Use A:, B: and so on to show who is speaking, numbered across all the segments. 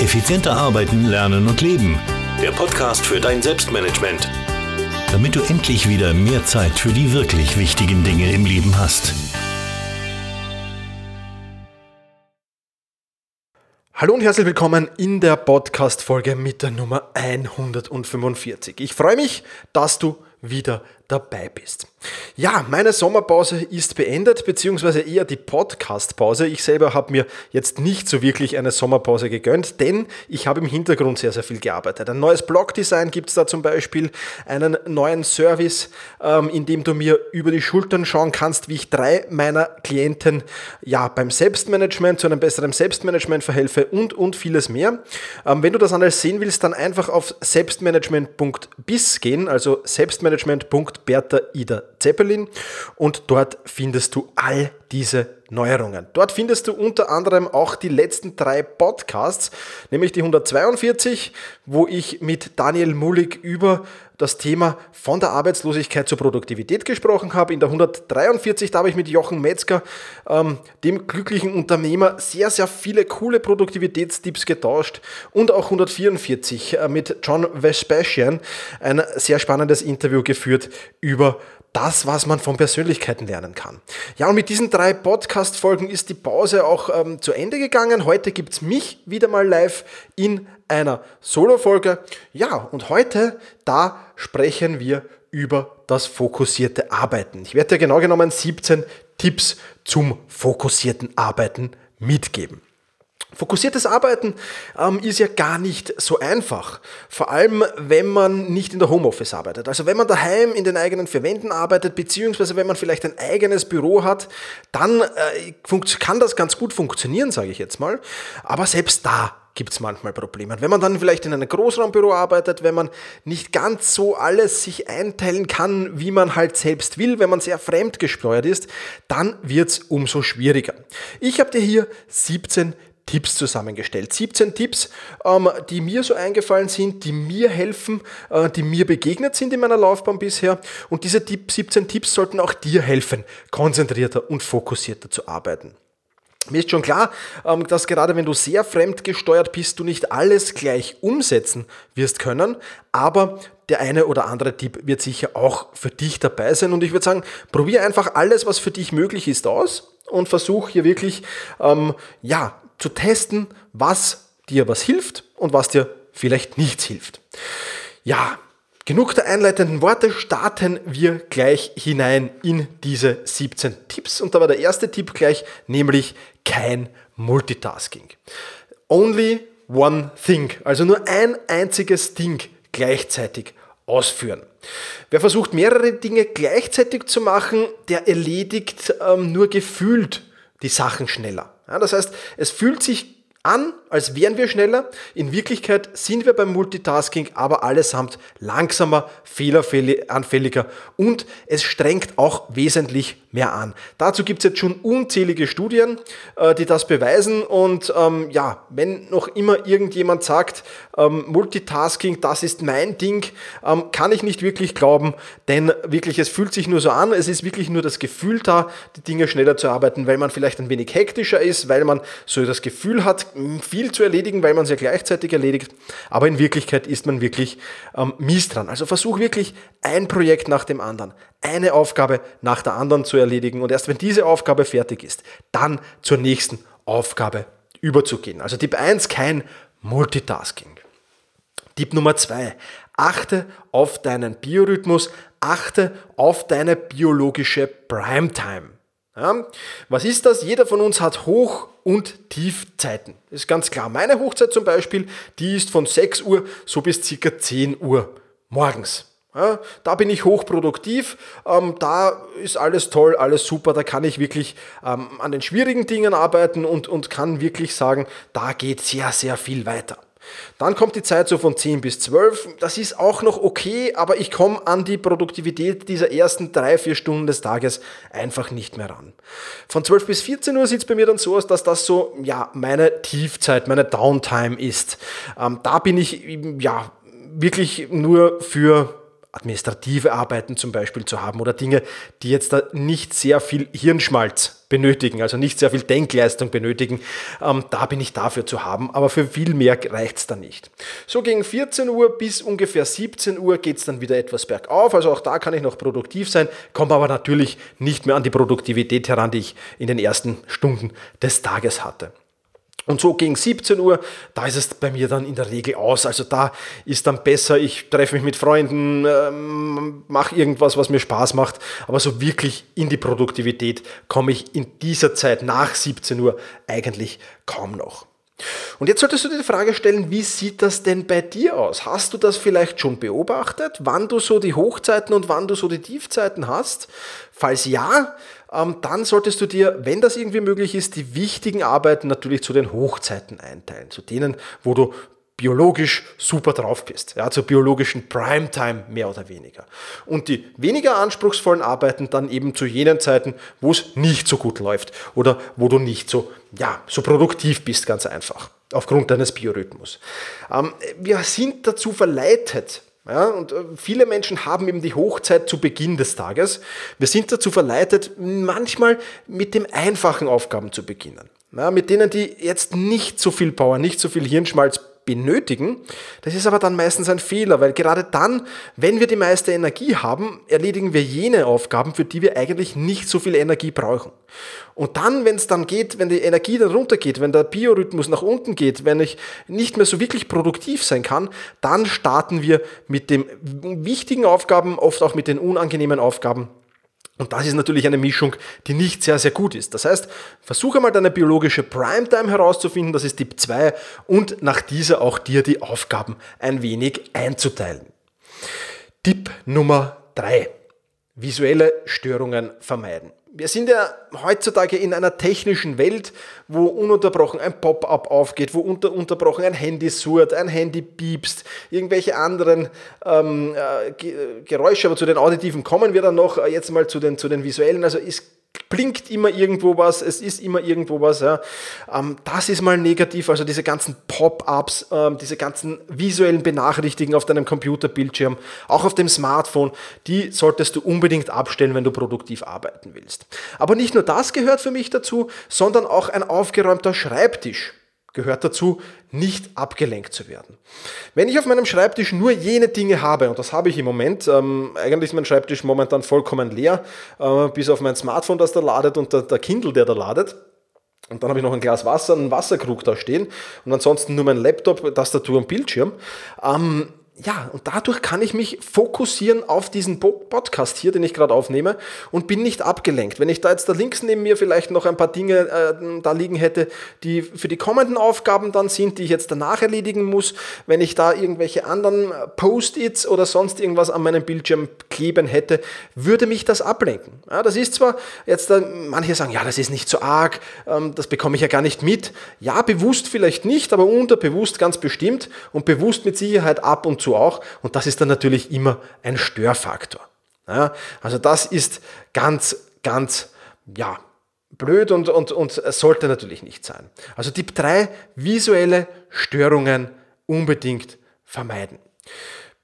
A: Effizienter arbeiten, lernen und leben. Der Podcast für dein Selbstmanagement. Damit du endlich wieder mehr Zeit für die wirklich wichtigen Dinge im Leben hast.
B: Hallo und herzlich willkommen in der Podcast-Folge mit der Nummer 145. Ich freue mich, dass du wieder dabei bist. Ja, meine Sommerpause ist beendet, beziehungsweise eher die Podcast-Pause. Ich selber habe mir jetzt nicht so wirklich eine Sommerpause gegönnt, denn ich habe im Hintergrund sehr, sehr viel gearbeitet. Ein neues Blogdesign gibt es da zum Beispiel, einen neuen Service, ähm, in dem du mir über die Schultern schauen kannst, wie ich drei meiner Klienten ja, beim Selbstmanagement zu einem besseren Selbstmanagement verhelfe und, und vieles mehr. Ähm, wenn du das alles sehen willst, dann einfach auf selbstmanagement.bis gehen, also selbstmanagement.bis Bertha Ida Zeppelin und dort findest du all diese Neuerungen. Dort findest du unter anderem auch die letzten drei Podcasts, nämlich die 142, wo ich mit Daniel Mullig über das Thema von der Arbeitslosigkeit zur Produktivität gesprochen habe. In der 143, da habe ich mit Jochen Metzger, ähm, dem glücklichen Unternehmer, sehr, sehr viele coole Produktivitätstipps getauscht. Und auch 144 äh, mit John Vespasian ein sehr spannendes Interview geführt über das, was man von Persönlichkeiten lernen kann. Ja, und mit diesen drei Podcast-Folgen ist die Pause auch ähm, zu Ende gegangen. Heute gibt es mich wieder mal live in einer Solo-Folge. Ja, und heute, da sprechen wir über das fokussierte Arbeiten. Ich werde dir genau genommen 17 Tipps zum fokussierten Arbeiten mitgeben. Fokussiertes Arbeiten ähm, ist ja gar nicht so einfach. Vor allem, wenn man nicht in der Homeoffice arbeitet. Also wenn man daheim in den eigenen vier Wänden arbeitet, beziehungsweise wenn man vielleicht ein eigenes Büro hat, dann äh, kann das ganz gut funktionieren, sage ich jetzt mal. Aber selbst da gibt es manchmal Probleme. wenn man dann vielleicht in einem Großraumbüro arbeitet, wenn man nicht ganz so alles sich einteilen kann, wie man halt selbst will, wenn man sehr fremdgesteuert ist, dann wird es umso schwieriger. Ich habe dir hier 17 Tipps zusammengestellt. 17 Tipps, ähm, die mir so eingefallen sind, die mir helfen, äh, die mir begegnet sind in meiner Laufbahn bisher. Und diese 17 Tipps sollten auch dir helfen, konzentrierter und fokussierter zu arbeiten. Mir ist schon klar, ähm, dass gerade wenn du sehr fremdgesteuert bist, du nicht alles gleich umsetzen wirst können, aber der eine oder andere Tipp wird sicher auch für dich dabei sein. Und ich würde sagen, probier einfach alles, was für dich möglich ist, aus und versuch hier wirklich, ähm, ja, zu testen, was dir was hilft und was dir vielleicht nichts hilft. Ja, genug der einleitenden Worte, starten wir gleich hinein in diese 17 Tipps. Und da war der erste Tipp gleich, nämlich kein Multitasking. Only one thing, also nur ein einziges Ding gleichzeitig ausführen. Wer versucht mehrere Dinge gleichzeitig zu machen, der erledigt ähm, nur gefühlt die Sachen schneller. Ja, das heißt, es fühlt sich an, als wären wir schneller. In Wirklichkeit sind wir beim Multitasking aber allesamt langsamer, fehleranfälliger und es strengt auch wesentlich mehr an. Dazu gibt es jetzt schon unzählige Studien, äh, die das beweisen und ähm, ja, wenn noch immer irgendjemand sagt, ähm, Multitasking, das ist mein Ding, ähm, kann ich nicht wirklich glauben, denn wirklich, es fühlt sich nur so an, es ist wirklich nur das Gefühl da, die Dinge schneller zu arbeiten, weil man vielleicht ein wenig hektischer ist, weil man so das Gefühl hat, viel zu erledigen, weil man es ja gleichzeitig erledigt. Aber in Wirklichkeit ist man wirklich ähm, mies dran. Also versuch wirklich ein Projekt nach dem anderen, eine Aufgabe nach der anderen zu erledigen. Und erst wenn diese Aufgabe fertig ist, dann zur nächsten Aufgabe überzugehen. Also Tipp 1, kein Multitasking. Tipp Nummer 2, achte auf deinen Biorhythmus, achte auf deine biologische Primetime. Ja, was ist das? Jeder von uns hat Hoch- und Tiefzeiten. Ist ganz klar. Meine Hochzeit zum Beispiel, die ist von 6 Uhr so bis circa 10 Uhr morgens. Ja, da bin ich hochproduktiv, ähm, da ist alles toll, alles super, da kann ich wirklich ähm, an den schwierigen Dingen arbeiten und, und kann wirklich sagen, da geht sehr, sehr viel weiter. Dann kommt die Zeit so von 10 bis 12. Das ist auch noch okay, aber ich komme an die Produktivität dieser ersten drei, vier Stunden des Tages einfach nicht mehr ran. Von 12 bis 14 Uhr sieht es bei mir dann so aus, dass das so, ja, meine Tiefzeit, meine Downtime ist. Ähm, da bin ich, ja, wirklich nur für administrative Arbeiten zum Beispiel zu haben oder Dinge, die jetzt da nicht sehr viel Hirnschmalz benötigen, also nicht sehr viel Denkleistung benötigen, ähm, da bin ich dafür zu haben, aber für viel mehr reicht es dann nicht. So gegen 14 Uhr bis ungefähr 17 Uhr geht es dann wieder etwas bergauf, also auch da kann ich noch produktiv sein, komme aber natürlich nicht mehr an die Produktivität heran, die ich in den ersten Stunden des Tages hatte. Und so gegen 17 Uhr, da ist es bei mir dann in der Regel aus. Also da ist dann besser, ich treffe mich mit Freunden, ähm, mache irgendwas, was mir Spaß macht. Aber so wirklich in die Produktivität komme ich in dieser Zeit nach 17 Uhr eigentlich kaum noch. Und jetzt solltest du dir die Frage stellen, wie sieht das denn bei dir aus? Hast du das vielleicht schon beobachtet, wann du so die Hochzeiten und wann du so die Tiefzeiten hast? Falls ja, ähm, dann solltest du dir, wenn das irgendwie möglich ist, die wichtigen Arbeiten natürlich zu den Hochzeiten einteilen, zu denen, wo du biologisch super drauf bist, ja, zur biologischen Primetime mehr oder weniger. Und die weniger anspruchsvollen Arbeiten dann eben zu jenen Zeiten, wo es nicht so gut läuft oder wo du nicht so, ja, so produktiv bist, ganz einfach, aufgrund deines Biorhythmus. Ähm, wir sind dazu verleitet, ja, und äh, viele Menschen haben eben die Hochzeit zu Beginn des Tages. Wir sind dazu verleitet, manchmal mit den einfachen Aufgaben zu beginnen. Ja, mit denen, die jetzt nicht so viel Power, nicht so viel Hirnschmalz benötigen. Das ist aber dann meistens ein Fehler, weil gerade dann, wenn wir die meiste Energie haben, erledigen wir jene Aufgaben, für die wir eigentlich nicht so viel Energie brauchen. Und dann, wenn es dann geht, wenn die Energie dann runtergeht, wenn der Biorhythmus nach unten geht, wenn ich nicht mehr so wirklich produktiv sein kann, dann starten wir mit den wichtigen Aufgaben, oft auch mit den unangenehmen Aufgaben und das ist natürlich eine Mischung, die nicht sehr, sehr gut ist. Das heißt, versuche mal deine biologische Primetime herauszufinden, das ist Tipp 2, und nach dieser auch dir die Aufgaben ein wenig einzuteilen. Tipp Nummer 3. Visuelle Störungen vermeiden. Wir sind ja heutzutage in einer technischen Welt, wo ununterbrochen ein Pop-up aufgeht, wo unter, unterbrochen ein Handy surrt, ein Handy piepst, irgendwelche anderen ähm, äh, Geräusche, aber zu den auditiven kommen wir dann noch, äh, jetzt mal zu den, zu den visuellen. Also ist blinkt immer irgendwo was, es ist immer irgendwo was. Ja. Ähm, das ist mal negativ, also diese ganzen Pop-ups, ähm, diese ganzen visuellen Benachrichtigungen auf deinem Computerbildschirm, auch auf dem Smartphone, die solltest du unbedingt abstellen, wenn du produktiv arbeiten willst. Aber nicht nur das gehört für mich dazu, sondern auch ein aufgeräumter Schreibtisch gehört dazu, nicht abgelenkt zu werden. Wenn ich auf meinem Schreibtisch nur jene Dinge habe, und das habe ich im Moment, ähm, eigentlich ist mein Schreibtisch momentan vollkommen leer, äh, bis auf mein Smartphone, das da ladet und der, der Kindle, der da ladet. Und dann habe ich noch ein Glas Wasser, einen Wasserkrug da stehen und ansonsten nur mein Laptop, Tastatur und Bildschirm. Ähm, ja, und dadurch kann ich mich fokussieren auf diesen Podcast hier, den ich gerade aufnehme und bin nicht abgelenkt. Wenn ich da jetzt da links neben mir vielleicht noch ein paar Dinge äh, da liegen hätte, die für die kommenden Aufgaben dann sind, die ich jetzt danach erledigen muss, wenn ich da irgendwelche anderen Post-its oder sonst irgendwas an meinem Bildschirm kleben hätte, würde mich das ablenken. Ja, das ist zwar jetzt, äh, manche sagen, ja, das ist nicht so arg, ähm, das bekomme ich ja gar nicht mit. Ja, bewusst vielleicht nicht, aber unterbewusst ganz bestimmt und bewusst mit Sicherheit ab und zu dazu auch. Und das ist dann natürlich immer ein Störfaktor. Ja, also das ist ganz, ganz, ja, blöd und, und, und sollte natürlich nicht sein. Also Tipp 3, visuelle Störungen unbedingt vermeiden.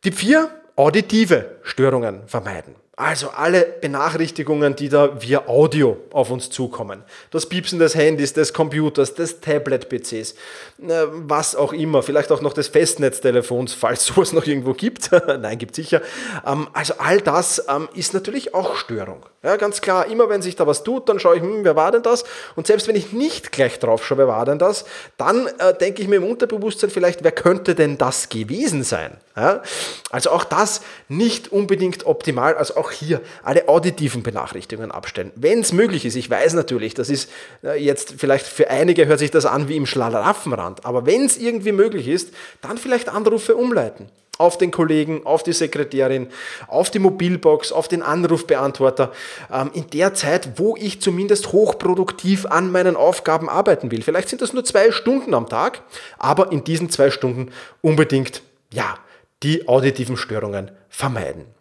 B: Tipp 4, auditive Störungen vermeiden. Also alle Benachrichtigungen, die da via Audio auf uns zukommen. Das Piepsen des Handys, des Computers, des Tablet-PCs, äh, was auch immer. Vielleicht auch noch des Festnetztelefons, falls sowas noch irgendwo gibt. Nein, gibt sicher. Ähm, also all das ähm, ist natürlich auch Störung. Ja, ganz klar, immer wenn sich da was tut, dann schaue ich, hm, wer war denn das? Und selbst wenn ich nicht gleich drauf schaue, wer war denn das, dann äh, denke ich mir im Unterbewusstsein vielleicht, wer könnte denn das gewesen sein? Ja? Also auch das nicht unbedingt optimal. Also auch auch hier alle auditiven Benachrichtigungen abstellen. Wenn es möglich ist, ich weiß natürlich, das ist äh, jetzt vielleicht für einige hört sich das an wie im Schlaraffenrand, aber wenn es irgendwie möglich ist, dann vielleicht Anrufe umleiten auf den Kollegen, auf die Sekretärin, auf die Mobilbox, auf den Anrufbeantworter, ähm, in der Zeit, wo ich zumindest hochproduktiv an meinen Aufgaben arbeiten will. Vielleicht sind das nur zwei Stunden am Tag, aber in diesen zwei Stunden unbedingt, ja, die auditiven Störungen vermeiden.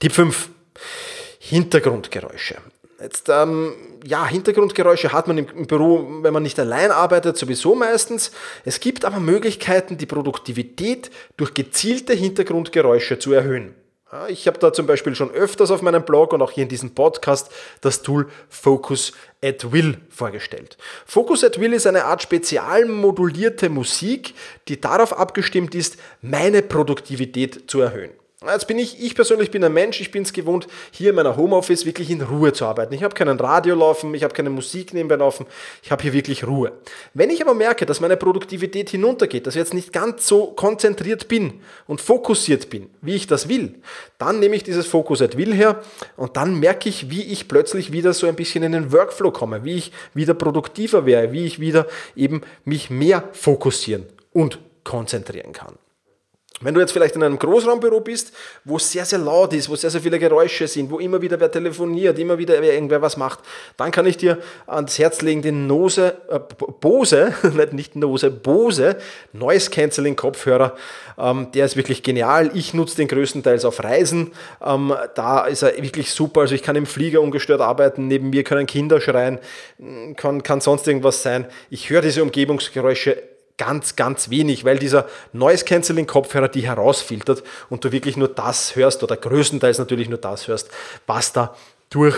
B: Tipp 5. Hintergrundgeräusche. Jetzt, ähm, ja, Hintergrundgeräusche hat man im Büro, wenn man nicht allein arbeitet, sowieso meistens. Es gibt aber Möglichkeiten, die Produktivität durch gezielte Hintergrundgeräusche zu erhöhen. Ich habe da zum Beispiel schon öfters auf meinem Blog und auch hier in diesem Podcast das Tool Focus at Will vorgestellt. Focus at Will ist eine Art spezial modulierte Musik, die darauf abgestimmt ist, meine Produktivität zu erhöhen. Jetzt bin ich, ich persönlich bin ein Mensch, ich bin es gewohnt, hier in meiner Homeoffice wirklich in Ruhe zu arbeiten. Ich habe keinen Radio laufen, ich habe keine Musik nebenbei laufen, ich habe hier wirklich Ruhe. Wenn ich aber merke, dass meine Produktivität hinuntergeht, dass ich jetzt nicht ganz so konzentriert bin und fokussiert bin, wie ich das will, dann nehme ich dieses Focus at Will her und dann merke ich, wie ich plötzlich wieder so ein bisschen in den Workflow komme, wie ich wieder produktiver wäre, wie ich wieder eben mich mehr fokussieren und konzentrieren kann. Wenn du jetzt vielleicht in einem Großraumbüro bist, wo es sehr, sehr laut ist, wo sehr, sehr viele Geräusche sind, wo immer wieder wer telefoniert, immer wieder wer irgendwer was macht, dann kann ich dir ans Herz legen den Nose, äh, Bose, nicht Nose, Bose Noise Cancelling Kopfhörer. Ähm, der ist wirklich genial. Ich nutze den größtenteils auf Reisen. Ähm, da ist er wirklich super. Also ich kann im Flieger ungestört arbeiten. Neben mir können Kinder schreien, kann, kann sonst irgendwas sein. Ich höre diese Umgebungsgeräusche ganz, ganz wenig, weil dieser Noise Cancelling Kopfhörer die herausfiltert und du wirklich nur das hörst oder größtenteils natürlich nur das hörst, was da durch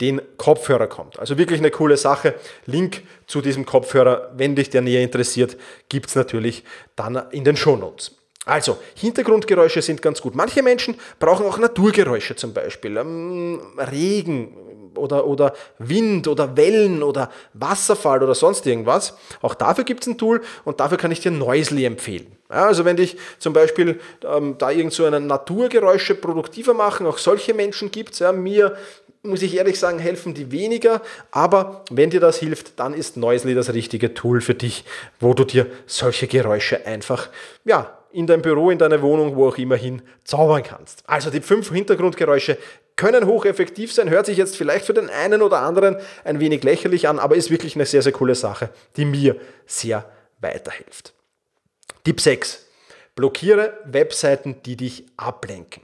B: den Kopfhörer kommt. Also wirklich eine coole Sache. Link zu diesem Kopfhörer, wenn dich der näher interessiert, gibt es natürlich dann in den Shownotes. Also, Hintergrundgeräusche sind ganz gut. Manche Menschen brauchen auch Naturgeräusche zum Beispiel. Ähm, Regen, oder, oder Wind oder Wellen oder Wasserfall oder sonst irgendwas. Auch dafür gibt es ein Tool und dafür kann ich dir Noisely empfehlen. Ja, also wenn dich zum Beispiel ähm, da irgend so eine Naturgeräusche produktiver machen, auch solche Menschen gibt es. Ja, mir muss ich ehrlich sagen, helfen die weniger, aber wenn dir das hilft, dann ist Noisely das richtige Tool für dich, wo du dir solche Geräusche einfach ja, in dein Büro, in deine Wohnung, wo auch immer hin zaubern kannst. Also die fünf Hintergrundgeräusche können hocheffektiv sein, hört sich jetzt vielleicht für den einen oder anderen ein wenig lächerlich an, aber ist wirklich eine sehr, sehr coole Sache, die mir sehr weiterhilft. Tipp 6. Blockiere Webseiten, die dich ablenken.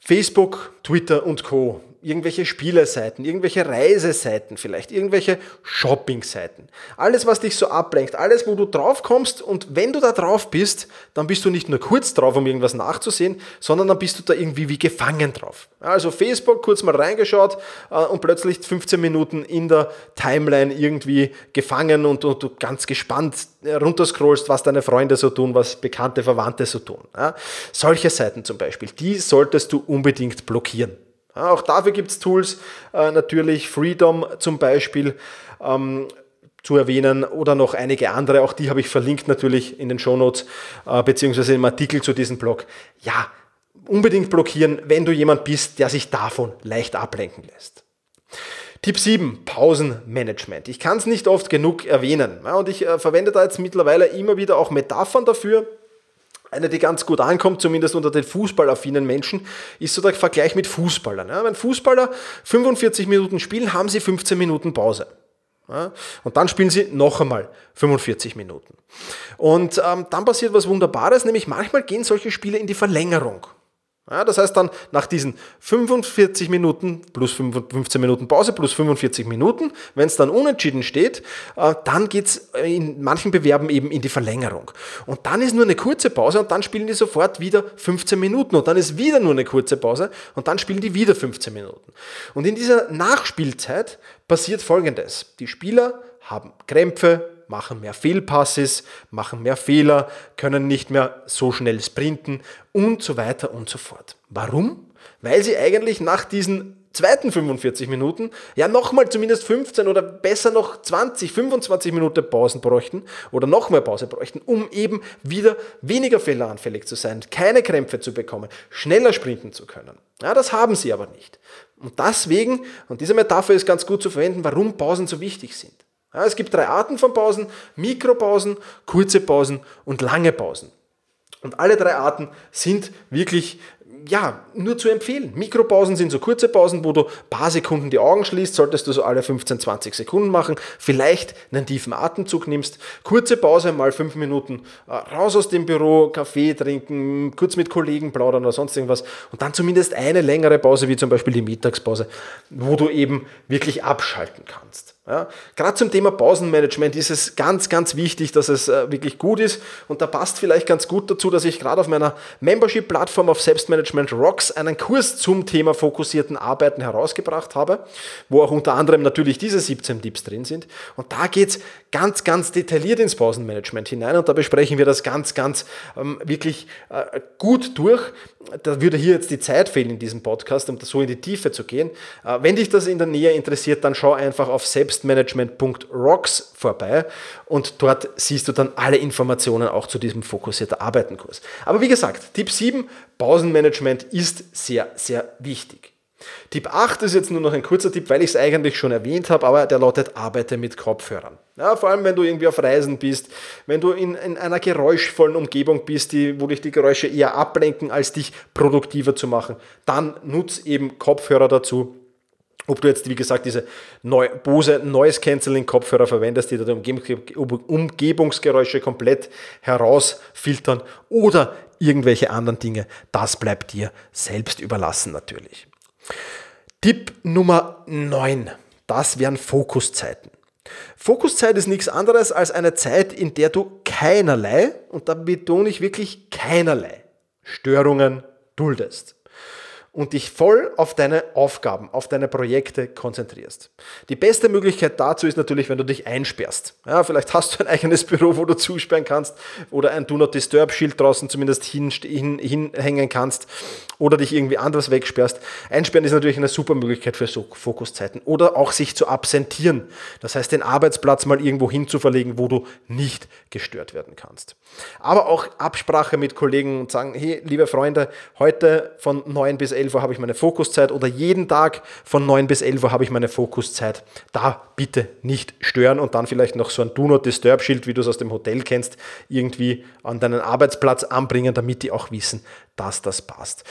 B: Facebook, Twitter und Co irgendwelche Spieleseiten, irgendwelche Reiseseiten vielleicht, irgendwelche Shoppingseiten. Alles, was dich so ablenkt, alles, wo du drauf kommst und wenn du da drauf bist, dann bist du nicht nur kurz drauf, um irgendwas nachzusehen, sondern dann bist du da irgendwie wie gefangen drauf. Also Facebook, kurz mal reingeschaut äh, und plötzlich 15 Minuten in der Timeline irgendwie gefangen und, und du ganz gespannt runterscrollst, was deine Freunde so tun, was bekannte Verwandte so tun. Solche Seiten zum Beispiel, die solltest du unbedingt blockieren. Auch dafür gibt es Tools, äh, natürlich Freedom zum Beispiel ähm, zu erwähnen oder noch einige andere. Auch die habe ich verlinkt natürlich in den Shownotes äh, beziehungsweise im Artikel zu diesem Blog. Ja, unbedingt blockieren, wenn du jemand bist, der sich davon leicht ablenken lässt. Tipp 7, Pausenmanagement. Ich kann es nicht oft genug erwähnen. Und ich äh, verwende da jetzt mittlerweile immer wieder auch Metaphern dafür. Eine, die ganz gut ankommt, zumindest unter den fußballaffinen Menschen, ist so der Vergleich mit Fußballern. Wenn Fußballer 45 Minuten spielen, haben sie 15 Minuten Pause. Und dann spielen sie noch einmal 45 Minuten. Und ähm, dann passiert was Wunderbares, nämlich manchmal gehen solche Spiele in die Verlängerung. Ja, das heißt dann nach diesen 45 Minuten plus 15 Minuten Pause plus 45 Minuten, wenn es dann unentschieden steht, äh, dann geht es in manchen Bewerben eben in die Verlängerung. Und dann ist nur eine kurze Pause und dann spielen die sofort wieder 15 Minuten und dann ist wieder nur eine kurze Pause und dann spielen die wieder 15 Minuten. Und in dieser Nachspielzeit passiert Folgendes. Die Spieler haben Krämpfe, machen mehr Fehlpasses, machen mehr Fehler, können nicht mehr so schnell sprinten und so weiter und so fort. Warum? Weil sie eigentlich nach diesen zweiten 45 Minuten ja nochmal zumindest 15 oder besser noch 20, 25 Minuten Pausen bräuchten oder noch mehr Pause bräuchten, um eben wieder weniger fehleranfällig zu sein, keine Krämpfe zu bekommen, schneller sprinten zu können. Ja, das haben sie aber nicht. Und deswegen, und diese Metapher ist ganz gut zu verwenden, warum Pausen so wichtig sind. Ja, es gibt drei Arten von Pausen, Mikropausen, kurze Pausen und lange Pausen. Und alle drei Arten sind wirklich ja, nur zu empfehlen. Mikropausen sind so kurze Pausen, wo du ein paar Sekunden die Augen schließt, solltest du so alle 15, 20 Sekunden machen, vielleicht einen tiefen Atemzug nimmst. Kurze Pause, mal fünf Minuten äh, raus aus dem Büro, Kaffee trinken, kurz mit Kollegen plaudern oder sonst irgendwas. Und dann zumindest eine längere Pause, wie zum Beispiel die Mittagspause, wo du eben wirklich abschalten kannst. Ja, Gerade zum Thema Pausenmanagement ist es ganz, ganz wichtig, dass es äh, wirklich gut ist. Und da passt vielleicht ganz gut dazu, dass ich gerade auf meiner Membership-Plattform auf Selbstmanagement Management Rocks einen Kurs zum Thema fokussierten Arbeiten herausgebracht habe, wo auch unter anderem natürlich diese 17 Tipps drin sind. Und da geht es ganz, ganz detailliert ins Pausenmanagement hinein und da besprechen wir das ganz, ganz ähm, wirklich äh, gut durch. Da würde hier jetzt die Zeit fehlen in diesem Podcast, um so in die Tiefe zu gehen. Äh, wenn dich das in der Nähe interessiert, dann schau einfach auf selbstmanagement.rocks vorbei und dort siehst du dann alle Informationen auch zu diesem fokussierten Arbeitenkurs. Aber wie gesagt, Tipp 7, Pausenmanagement ist sehr, sehr wichtig. Tipp 8 ist jetzt nur noch ein kurzer Tipp, weil ich es eigentlich schon erwähnt habe, aber der lautet, arbeite mit Kopfhörern. Ja, vor allem, wenn du irgendwie auf Reisen bist, wenn du in, in einer geräuschvollen Umgebung bist, die, wo dich die Geräusche eher ablenken, als dich produktiver zu machen, dann nutz eben Kopfhörer dazu. Ob du jetzt, wie gesagt, diese Neu Bose Noise Cancelling Kopfhörer verwendest, die da die Umgebungsgeräusche komplett herausfiltern oder irgendwelche anderen Dinge, das bleibt dir selbst überlassen natürlich. Tipp Nummer 9, das wären Fokuszeiten. Fokuszeit ist nichts anderes als eine Zeit, in der du keinerlei, und da betone ich wirklich keinerlei, Störungen duldest und dich voll auf deine Aufgaben, auf deine Projekte konzentrierst. Die beste Möglichkeit dazu ist natürlich, wenn du dich einsperrst. Ja, vielleicht hast du ein eigenes Büro, wo du zusperren kannst oder ein Do Not Disturb Schild draußen zumindest hinhängen hin, hin kannst oder dich irgendwie anders wegsperrst. Einsperren ist natürlich eine super Möglichkeit für so Fokuszeiten oder auch sich zu absentieren. Das heißt, den Arbeitsplatz mal irgendwo hin zu verlegen, wo du nicht gestört werden kannst. Aber auch Absprache mit Kollegen und sagen, hey, liebe Freunde, heute von 9 bis 11 11 Uhr habe ich meine Fokuszeit oder jeden Tag von 9 bis 11 Uhr habe ich meine Fokuszeit. Da bitte nicht stören und dann vielleicht noch so ein Do Not Disturb Schild, wie du es aus dem Hotel kennst, irgendwie an deinen Arbeitsplatz anbringen, damit die auch wissen, dass das passt.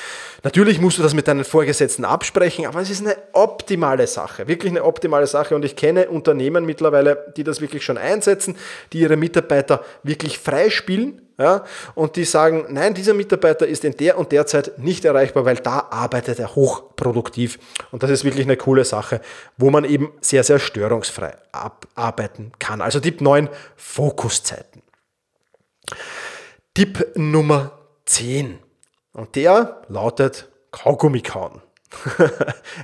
B: Natürlich musst du das mit deinen Vorgesetzten absprechen, aber es ist eine optimale Sache, wirklich eine optimale Sache und ich kenne Unternehmen mittlerweile, die das wirklich schon einsetzen, die ihre Mitarbeiter wirklich freispielen ja, und die sagen, nein, dieser Mitarbeiter ist in der und der Zeit nicht erreichbar, weil da arbeitet er hochproduktiv. Und das ist wirklich eine coole Sache, wo man eben sehr, sehr störungsfrei arbeiten kann. Also Tipp 9, Fokuszeiten. Tipp Nummer 10. Und der lautet Kaugummi kauen.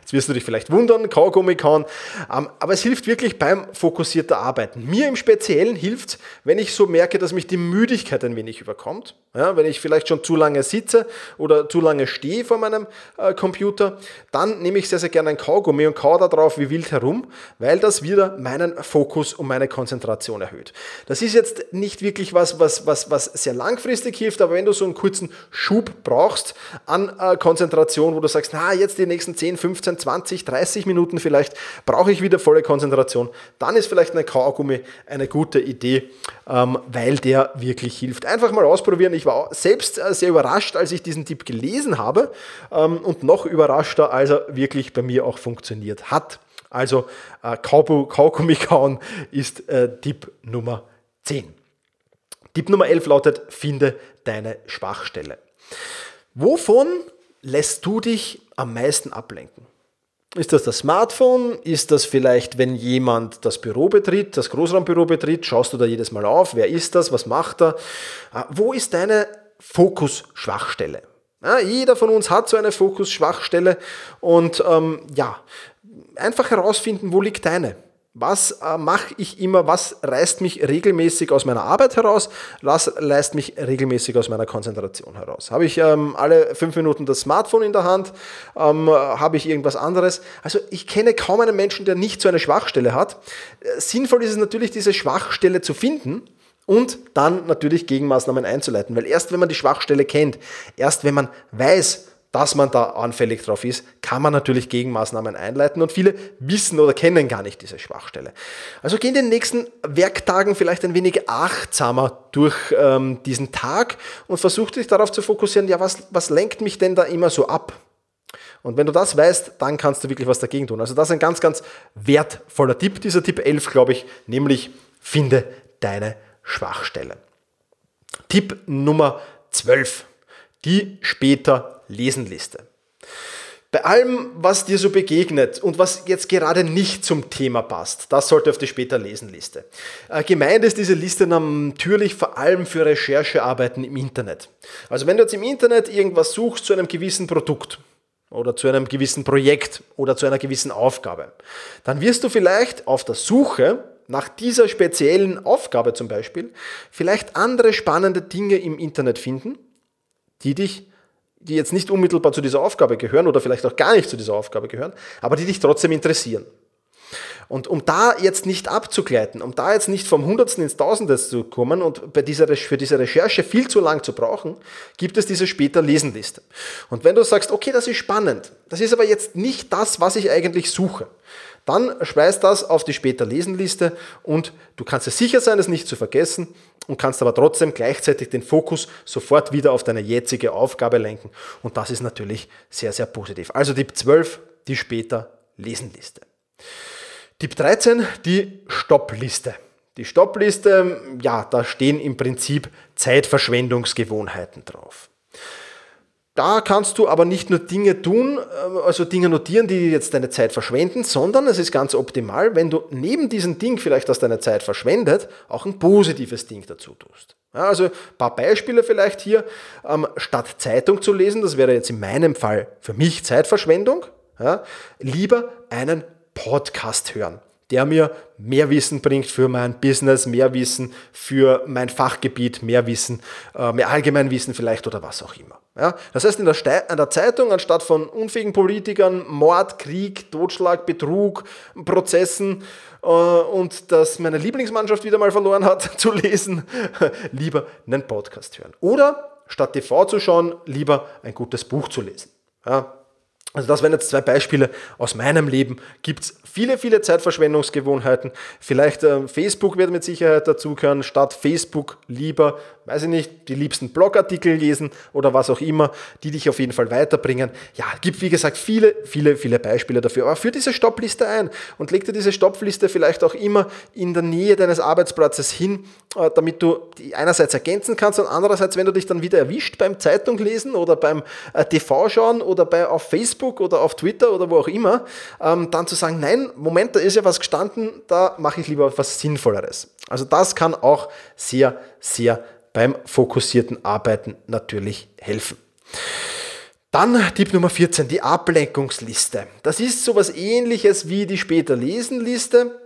B: Jetzt wirst du dich vielleicht wundern, Kaugummi kauen, ähm, aber es hilft wirklich beim fokussierten Arbeiten. Mir im Speziellen hilft es, wenn ich so merke, dass mich die Müdigkeit ein wenig überkommt. Ja, wenn ich vielleicht schon zu lange sitze oder zu lange stehe vor meinem äh, Computer, dann nehme ich sehr, sehr gerne ein Kaugummi und kau da drauf wie wild herum, weil das wieder meinen Fokus und meine Konzentration erhöht. Das ist jetzt nicht wirklich was, was, was, was sehr langfristig hilft, aber wenn du so einen kurzen Schub brauchst an äh, Konzentration, wo du sagst, na, jetzt die nächsten 10, 15, 20, 30 Minuten vielleicht brauche ich wieder volle Konzentration, dann ist vielleicht ein Kaugummi eine gute Idee, ähm, weil der wirklich hilft. Einfach mal ausprobieren. Ich war selbst äh, sehr überrascht, als ich diesen Tipp gelesen habe ähm, und noch überraschter, als er wirklich bei mir auch funktioniert hat. Also äh, Kaugummi kauen ist äh, Tipp Nummer 10. Tipp Nummer 11 lautet, finde deine Schwachstelle. Wovon lässt du dich am meisten ablenken? Ist das das Smartphone? Ist das vielleicht, wenn jemand das Büro betritt, das Großraumbüro betritt? Schaust du da jedes Mal auf? Wer ist das? Was macht er? Ah, wo ist deine Fokus-Schwachstelle? Ja, jeder von uns hat so eine Fokus-Schwachstelle und ähm, ja, einfach herausfinden, wo liegt deine. Was äh, mache ich immer, was reißt mich regelmäßig aus meiner Arbeit heraus, was reißt mich regelmäßig aus meiner Konzentration heraus? Habe ich ähm, alle fünf Minuten das Smartphone in der Hand? Ähm, habe ich irgendwas anderes? Also ich kenne kaum einen Menschen, der nicht so eine Schwachstelle hat. Äh, sinnvoll ist es natürlich, diese Schwachstelle zu finden und dann natürlich Gegenmaßnahmen einzuleiten, weil erst wenn man die Schwachstelle kennt, erst wenn man weiß, dass man da anfällig drauf ist, kann man natürlich Gegenmaßnahmen einleiten und viele wissen oder kennen gar nicht diese Schwachstelle. Also geh in den nächsten Werktagen vielleicht ein wenig achtsamer durch ähm, diesen Tag und versuch dich darauf zu fokussieren, ja, was, was lenkt mich denn da immer so ab? Und wenn du das weißt, dann kannst du wirklich was dagegen tun. Also das ist ein ganz, ganz wertvoller Tipp, dieser Tipp 11, glaube ich, nämlich finde deine Schwachstelle. Tipp Nummer 12, die später Lesenliste. Bei allem, was dir so begegnet und was jetzt gerade nicht zum Thema passt, das sollte auf die später lesen Liste. Äh, gemeint ist diese Liste natürlich vor allem für Recherchearbeiten im Internet. Also wenn du jetzt im Internet irgendwas suchst zu einem gewissen Produkt, oder zu einem gewissen Projekt oder zu einer gewissen Aufgabe, dann wirst du vielleicht auf der Suche nach dieser speziellen Aufgabe zum Beispiel vielleicht andere spannende Dinge im Internet finden, die dich, die jetzt nicht unmittelbar zu dieser Aufgabe gehören oder vielleicht auch gar nicht zu dieser Aufgabe gehören, aber die dich trotzdem interessieren. Und um da jetzt nicht abzugleiten, um da jetzt nicht vom Hundertsten ins Tausendes zu kommen und bei dieser, für diese Recherche viel zu lang zu brauchen, gibt es diese später Lesenliste. Und wenn du sagst, okay, das ist spannend, das ist aber jetzt nicht das, was ich eigentlich suche, dann schmeiß das auf die später Lesenliste und du kannst dir sicher sein, es nicht zu vergessen und kannst aber trotzdem gleichzeitig den Fokus sofort wieder auf deine jetzige Aufgabe lenken. Und das ist natürlich sehr, sehr positiv. Also Tipp 12, die später Lesenliste. Tipp 13, die Stoppliste. Die Stoppliste, ja, da stehen im Prinzip Zeitverschwendungsgewohnheiten drauf. Da kannst du aber nicht nur Dinge tun, äh, also Dinge notieren, die jetzt deine Zeit verschwenden, sondern es ist ganz optimal, wenn du neben diesem Ding vielleicht, das deine Zeit verschwendet, auch ein positives Ding dazu tust. Ja, also ein paar Beispiele vielleicht hier. Ähm, statt Zeitung zu lesen, das wäre jetzt in meinem Fall für mich Zeitverschwendung, ja, lieber einen Podcast hören der mir mehr Wissen bringt für mein Business, mehr Wissen für mein Fachgebiet, mehr Wissen, äh, mehr Allgemeinwissen vielleicht oder was auch immer. Ja? Das heißt, in der, in der Zeitung, anstatt von unfähigen Politikern, Mord, Krieg, Totschlag, Betrug, Prozessen äh, und dass meine Lieblingsmannschaft wieder mal verloren hat, zu lesen, lieber einen Podcast hören. Oder statt TV zu schauen, lieber ein gutes Buch zu lesen. Ja? Also das wären jetzt zwei Beispiele aus meinem Leben. Gibt es viele, viele Zeitverschwendungsgewohnheiten. Vielleicht äh, Facebook wird mit Sicherheit dazugehören. Statt Facebook lieber, weiß ich nicht, die liebsten Blogartikel lesen oder was auch immer, die dich auf jeden Fall weiterbringen. Ja, gibt wie gesagt viele, viele, viele Beispiele dafür. Aber führ diese Stoppliste ein und leg dir diese Stoppliste vielleicht auch immer in der Nähe deines Arbeitsplatzes hin, damit du die einerseits ergänzen kannst und andererseits, wenn du dich dann wieder erwischt beim Zeitung lesen oder beim äh, TV schauen oder bei, auf Facebook, oder auf Twitter oder wo auch immer, ähm, dann zu sagen, nein, Moment, da ist ja was gestanden, da mache ich lieber was Sinnvolleres. Also das kann auch sehr, sehr beim fokussierten Arbeiten natürlich helfen. Dann Tipp Nummer 14, die Ablenkungsliste. Das ist sowas ähnliches wie die später lesen Liste.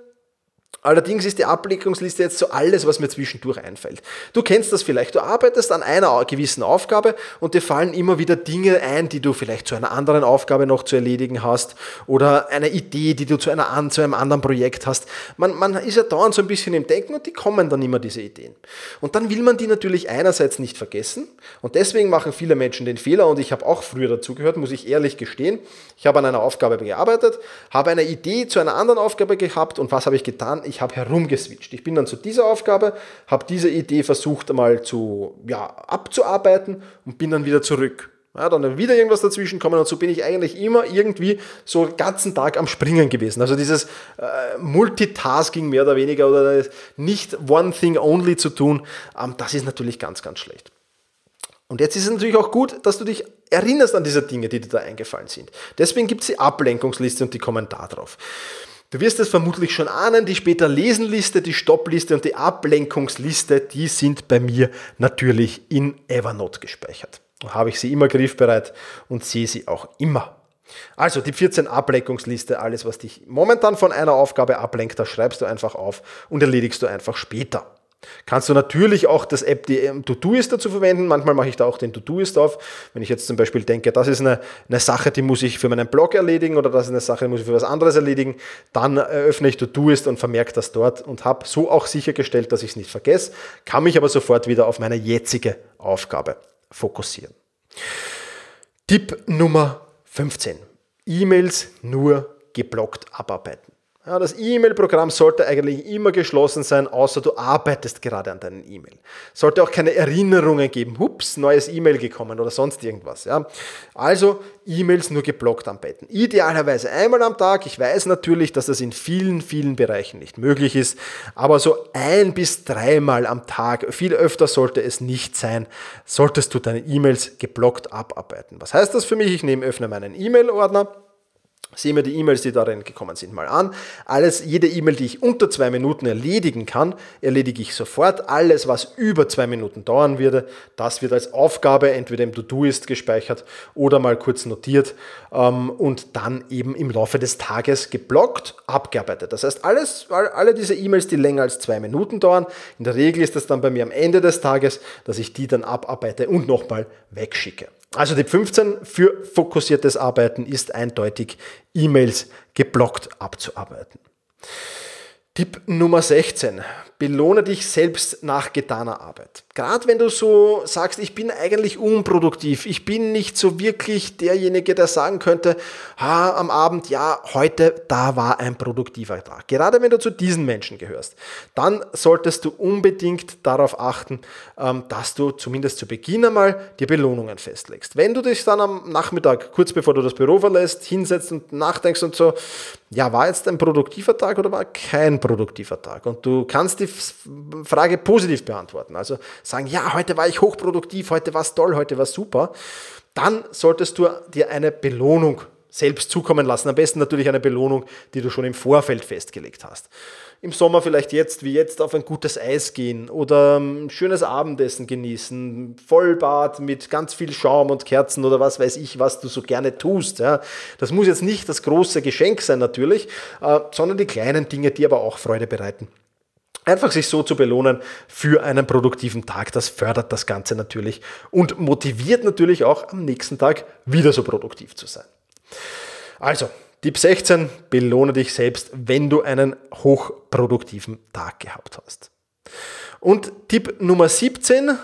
B: Allerdings ist die Ablenkungsliste jetzt so alles, was mir zwischendurch einfällt. Du kennst das vielleicht, du arbeitest an einer gewissen Aufgabe und dir fallen immer wieder Dinge ein, die du vielleicht zu einer anderen Aufgabe noch zu erledigen hast oder eine Idee, die du zu, einer, zu einem anderen Projekt hast. Man, man ist ja dauernd so ein bisschen im Denken und die kommen dann immer, diese Ideen. Und dann will man die natürlich einerseits nicht vergessen und deswegen machen viele Menschen den Fehler und ich habe auch früher dazu gehört, muss ich ehrlich gestehen. Ich habe an einer Aufgabe gearbeitet, habe eine Idee zu einer anderen Aufgabe gehabt und was habe ich getan? Ich habe herumgeswitcht. Ich bin dann zu dieser Aufgabe, habe diese Idee versucht einmal zu, ja, abzuarbeiten und bin dann wieder zurück. Ja, dann wieder irgendwas dazwischen kommen und so bin ich eigentlich immer irgendwie so den ganzen Tag am Springen gewesen. Also dieses äh, Multitasking mehr oder weniger oder nicht One Thing Only zu tun, ähm, das ist natürlich ganz, ganz schlecht. Und jetzt ist es natürlich auch gut, dass du dich erinnerst an diese Dinge, die dir da eingefallen sind. Deswegen gibt es die Ablenkungsliste und die Kommentar drauf. Du wirst es vermutlich schon ahnen, die später Lesenliste, die Stoppliste und die Ablenkungsliste, die sind bei mir natürlich in Evernote gespeichert. Da habe ich sie immer griffbereit und sehe sie auch immer. Also die 14 Ablenkungsliste, alles was dich momentan von einer Aufgabe ablenkt, das schreibst du einfach auf und erledigst du einfach später. Kannst du natürlich auch das App, To-Do-Ist dazu verwenden. Manchmal mache ich da auch den To-Do-Ist auf. Wenn ich jetzt zum Beispiel denke, das ist eine, eine Sache, die muss ich für meinen Blog erledigen oder das ist eine Sache, die muss ich für was anderes erledigen, dann öffne ich To-Do-Ist und vermerke das dort und habe so auch sichergestellt, dass ich es nicht vergesse, kann mich aber sofort wieder auf meine jetzige Aufgabe fokussieren. Tipp Nummer 15. E-Mails nur geblockt abarbeiten. Ja, das E-Mail-Programm sollte eigentlich immer geschlossen sein, außer du arbeitest gerade an deinen E-Mail. Sollte auch keine Erinnerungen geben, hups, neues E-Mail gekommen oder sonst irgendwas. Ja. Also E-Mails nur geblockt anbetten. Idealerweise einmal am Tag. Ich weiß natürlich, dass das in vielen, vielen Bereichen nicht möglich ist, aber so ein bis dreimal am Tag, viel öfter sollte es nicht sein, solltest du deine E-Mails geblockt abarbeiten. Was heißt das für mich? Ich nehme, öffne meinen E-Mail-Ordner Sehen wir die E-Mails, die darin gekommen sind, mal an. Alles, jede E-Mail, die ich unter zwei Minuten erledigen kann, erledige ich sofort. Alles, was über zwei Minuten dauern würde, das wird als Aufgabe entweder im To-Do ist gespeichert oder mal kurz notiert ähm, und dann eben im Laufe des Tages geblockt, abgearbeitet. Das heißt, alles, alle diese E-Mails, die länger als zwei Minuten dauern, in der Regel ist das dann bei mir am Ende des Tages, dass ich die dann abarbeite und nochmal wegschicke. Also Tipp 15 für fokussiertes Arbeiten ist eindeutig E-Mails geblockt abzuarbeiten. Tipp Nummer 16. Belohne dich selbst nach getaner Arbeit. Gerade wenn du so sagst, ich bin eigentlich unproduktiv, ich bin nicht so wirklich derjenige, der sagen könnte, ha, am Abend, ja, heute, da war ein produktiver Tag. Gerade wenn du zu diesen Menschen gehörst, dann solltest du unbedingt darauf achten, ähm, dass du zumindest zu Beginn einmal die Belohnungen festlegst. Wenn du dich dann am Nachmittag, kurz bevor du das Büro verlässt, hinsetzt und nachdenkst und so, ja, war jetzt ein produktiver Tag oder war kein produktiver Tag? Und du kannst die Frage positiv beantworten. Also sagen, ja, heute war ich hochproduktiv, heute war es toll, heute war es super. Dann solltest du dir eine Belohnung selbst zukommen lassen. Am besten natürlich eine Belohnung, die du schon im Vorfeld festgelegt hast. Im Sommer vielleicht jetzt, wie jetzt, auf ein gutes Eis gehen oder ein schönes Abendessen genießen, Vollbad mit ganz viel Schaum und Kerzen oder was weiß ich, was du so gerne tust. Ja. Das muss jetzt nicht das große Geschenk sein natürlich, äh, sondern die kleinen Dinge, die aber auch Freude bereiten. Einfach sich so zu belohnen für einen produktiven Tag, das fördert das Ganze natürlich und motiviert natürlich auch am nächsten Tag wieder so produktiv zu sein. Also, Tipp 16, belohne dich selbst, wenn du einen hochproduktiven Tag gehabt hast. Und Tipp Nummer 17,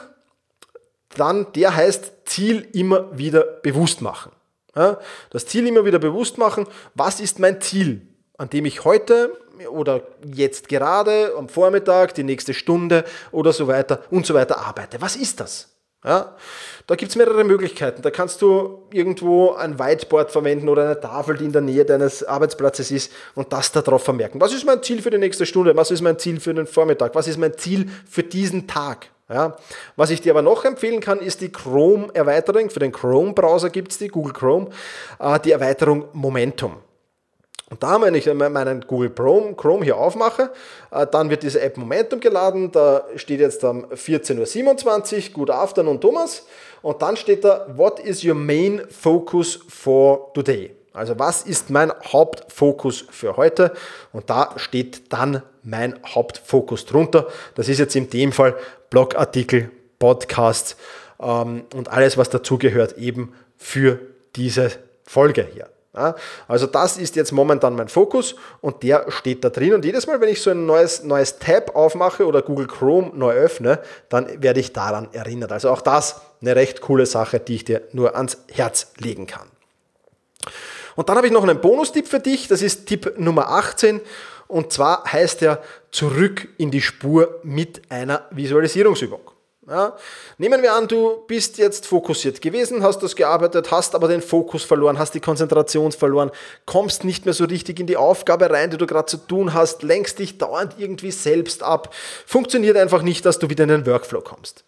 B: dann der heißt Ziel immer wieder bewusst machen. das Ziel immer wieder bewusst machen. Was ist mein Ziel, an dem ich heute oder jetzt gerade am Vormittag, die nächste Stunde oder so weiter und so weiter arbeite? Was ist das? Ja, da gibt es mehrere Möglichkeiten. Da kannst du irgendwo ein Whiteboard verwenden oder eine Tafel, die in der Nähe deines Arbeitsplatzes ist und das darauf vermerken. Was ist mein Ziel für die nächste Stunde? Was ist mein Ziel für den Vormittag? Was ist mein Ziel für diesen Tag? Ja, was ich dir aber noch empfehlen kann, ist die Chrome-Erweiterung. Für den Chrome-Browser gibt es die, Google Chrome, äh, die Erweiterung Momentum. Und da, wenn ich meinen Google Chrome, Chrome hier aufmache, äh, dann wird diese App Momentum geladen. Da steht jetzt um 14.27 Uhr, Good Afternoon Thomas. Und dann steht da, What is your main focus for today? Also was ist mein Hauptfokus für heute? Und da steht dann mein Hauptfokus drunter. Das ist jetzt in dem Fall Blogartikel, Podcast ähm, und alles, was dazugehört, eben für diese Folge hier. Also das ist jetzt momentan mein Fokus und der steht da drin. Und jedes Mal, wenn ich so ein neues, neues Tab aufmache oder Google Chrome neu öffne, dann werde ich daran erinnert. Also auch das eine recht coole Sache, die ich dir nur ans Herz legen kann. Und dann habe ich noch einen Bonustipp für dich. Das ist Tipp Nummer 18. Und zwar heißt er zurück in die Spur mit einer Visualisierungsübung. Ja? Nehmen wir an, du bist jetzt fokussiert gewesen, hast das gearbeitet, hast aber den Fokus verloren, hast die Konzentration verloren, kommst nicht mehr so richtig in die Aufgabe rein, die du gerade zu tun hast, lenkst dich dauernd irgendwie selbst ab, funktioniert einfach nicht, dass du wieder in den Workflow kommst.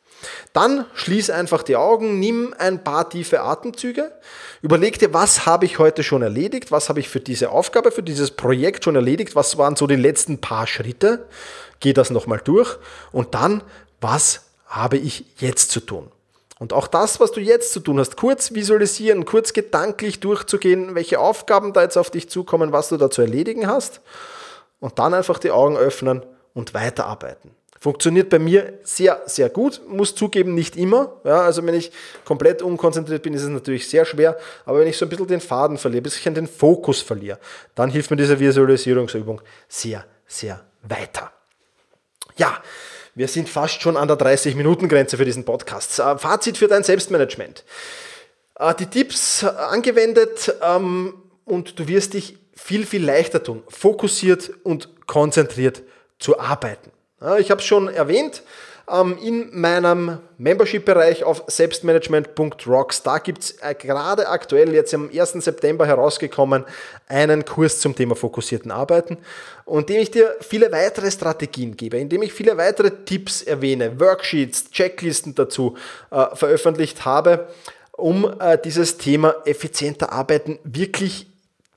B: Dann schließ einfach die Augen, nimm ein paar tiefe Atemzüge, überleg dir, was habe ich heute schon erledigt, was habe ich für diese Aufgabe, für dieses Projekt schon erledigt, was waren so die letzten paar Schritte, geh das nochmal durch. Und dann, was habe ich jetzt zu tun? Und auch das, was du jetzt zu tun hast, kurz visualisieren, kurz gedanklich durchzugehen, welche Aufgaben da jetzt auf dich zukommen, was du da zu erledigen hast. Und dann einfach die Augen öffnen und weiterarbeiten. Funktioniert bei mir sehr, sehr gut. Muss zugeben, nicht immer. Ja, also wenn ich komplett unkonzentriert bin, ist es natürlich sehr schwer. Aber wenn ich so ein bisschen den Faden verliere, bis ich den Fokus verliere, dann hilft mir diese Visualisierungsübung sehr, sehr weiter. Ja, wir sind fast schon an der 30-Minuten-Grenze für diesen Podcast. Äh, Fazit für dein Selbstmanagement. Äh, die Tipps angewendet ähm, und du wirst dich viel, viel leichter tun, fokussiert und konzentriert zu arbeiten. Ich habe es schon erwähnt, ähm, in meinem Membership-Bereich auf selbstmanagement.rocks. Da gibt es äh, gerade aktuell, jetzt am 1. September herausgekommen, einen Kurs zum Thema fokussierten Arbeiten, und dem ich dir viele weitere Strategien gebe, indem ich viele weitere Tipps erwähne, Worksheets, Checklisten dazu äh, veröffentlicht habe, um äh, dieses Thema effizienter Arbeiten wirklich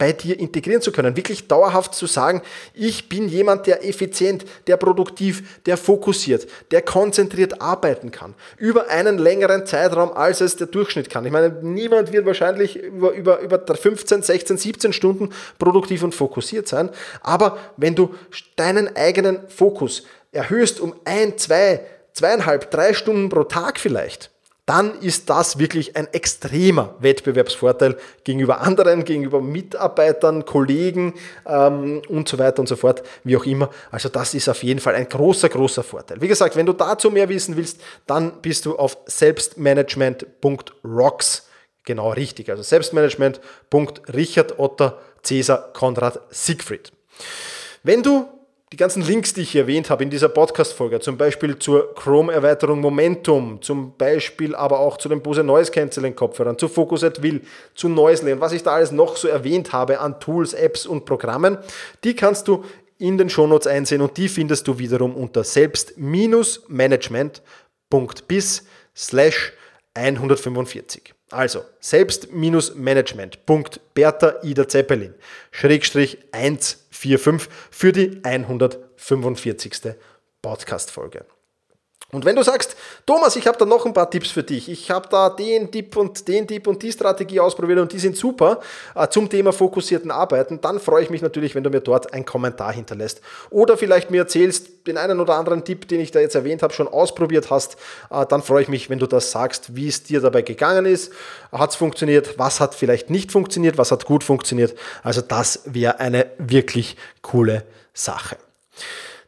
B: bei dir integrieren zu können. Wirklich dauerhaft zu sagen, ich bin jemand, der effizient, der produktiv, der fokussiert, der konzentriert arbeiten kann. Über einen längeren Zeitraum, als es der Durchschnitt kann. Ich meine, niemand wird wahrscheinlich über, über, über 15, 16, 17 Stunden produktiv und fokussiert sein. Aber wenn du deinen eigenen Fokus erhöhst um ein, zwei, zweieinhalb, drei Stunden pro Tag vielleicht, dann ist das wirklich ein extremer Wettbewerbsvorteil gegenüber anderen, gegenüber Mitarbeitern, Kollegen ähm, und so weiter und so fort, wie auch immer. Also das ist auf jeden Fall ein großer, großer Vorteil. Wie gesagt, wenn du dazu mehr wissen willst, dann bist du auf selbstmanagement.rocks genau richtig. Also selbstmanagement.richard Otter Cäsar Konrad Siegfried. Wenn du die ganzen Links, die ich erwähnt habe in dieser Podcast-Folge, zum Beispiel zur Chrome-Erweiterung Momentum, zum Beispiel aber auch zu den Bose Noise Cancelling Kopfhörern, zu Focus at Will, zu Noisely und was ich da alles noch so erwähnt habe an Tools, Apps und Programmen, die kannst du in den Shownotes einsehen und die findest du wiederum unter selbst-management.bis slash 145. Also selbst-management.bertha Ida Zeppelin Schrägstrich 145 für die 145. Podcast-Folge. Und wenn du sagst, Thomas, ich habe da noch ein paar Tipps für dich, ich habe da den Tipp und den Tipp und die Strategie ausprobiert und die sind super äh, zum Thema fokussierten Arbeiten, dann freue ich mich natürlich, wenn du mir dort einen Kommentar hinterlässt. Oder vielleicht mir erzählst, den einen oder anderen Tipp, den ich da jetzt erwähnt habe, schon ausprobiert hast, äh, dann freue ich mich, wenn du das sagst, wie es dir dabei gegangen ist. Hat es funktioniert? Was hat vielleicht nicht funktioniert? Was hat gut funktioniert? Also das wäre eine wirklich coole Sache.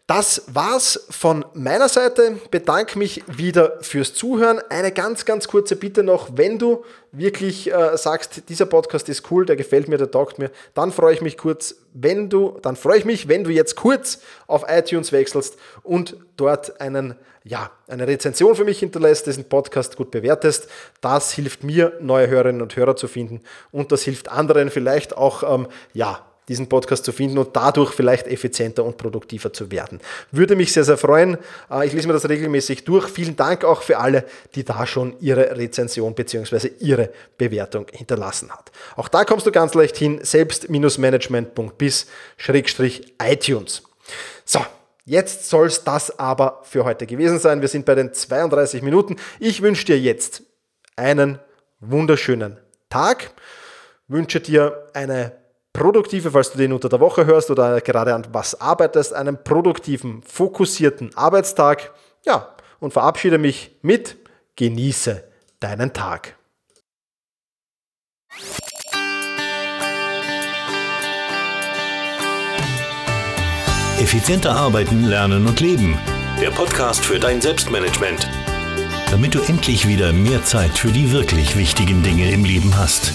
B: Das war's von meiner Seite. Bedanke mich wieder fürs Zuhören. Eine ganz, ganz kurze Bitte noch, wenn du wirklich äh, sagst, dieser Podcast ist cool, der gefällt mir, der taugt mir, dann freue ich mich kurz, wenn du, dann freue ich mich, wenn du jetzt kurz auf iTunes wechselst und dort einen, ja, eine Rezension für mich hinterlässt, diesen Podcast gut bewertest. Das hilft mir, neue Hörerinnen und Hörer zu finden und das hilft anderen vielleicht auch, ähm, ja, diesen Podcast zu finden und dadurch vielleicht effizienter und produktiver zu werden. Würde mich sehr, sehr freuen. Äh, ich lese mir das regelmäßig durch. Vielen Dank auch für alle, die da schon ihre Rezension bzw. ihre Bewertung hinterlassen hat. Auch da kommst du ganz leicht hin, selbst-management.bis-iTunes. So, Jetzt soll es das aber für heute gewesen sein. Wir sind bei den 32 Minuten. Ich wünsche dir jetzt einen wunderschönen Tag, wünsche dir eine produktive, falls du den unter der Woche hörst oder gerade an was arbeitest, einen produktiven, fokussierten Arbeitstag. Ja, und verabschiede mich mit Genieße deinen Tag.
A: Effizienter arbeiten, lernen und leben. Der Podcast für dein Selbstmanagement. Damit du endlich wieder mehr Zeit für die wirklich wichtigen Dinge im Leben hast.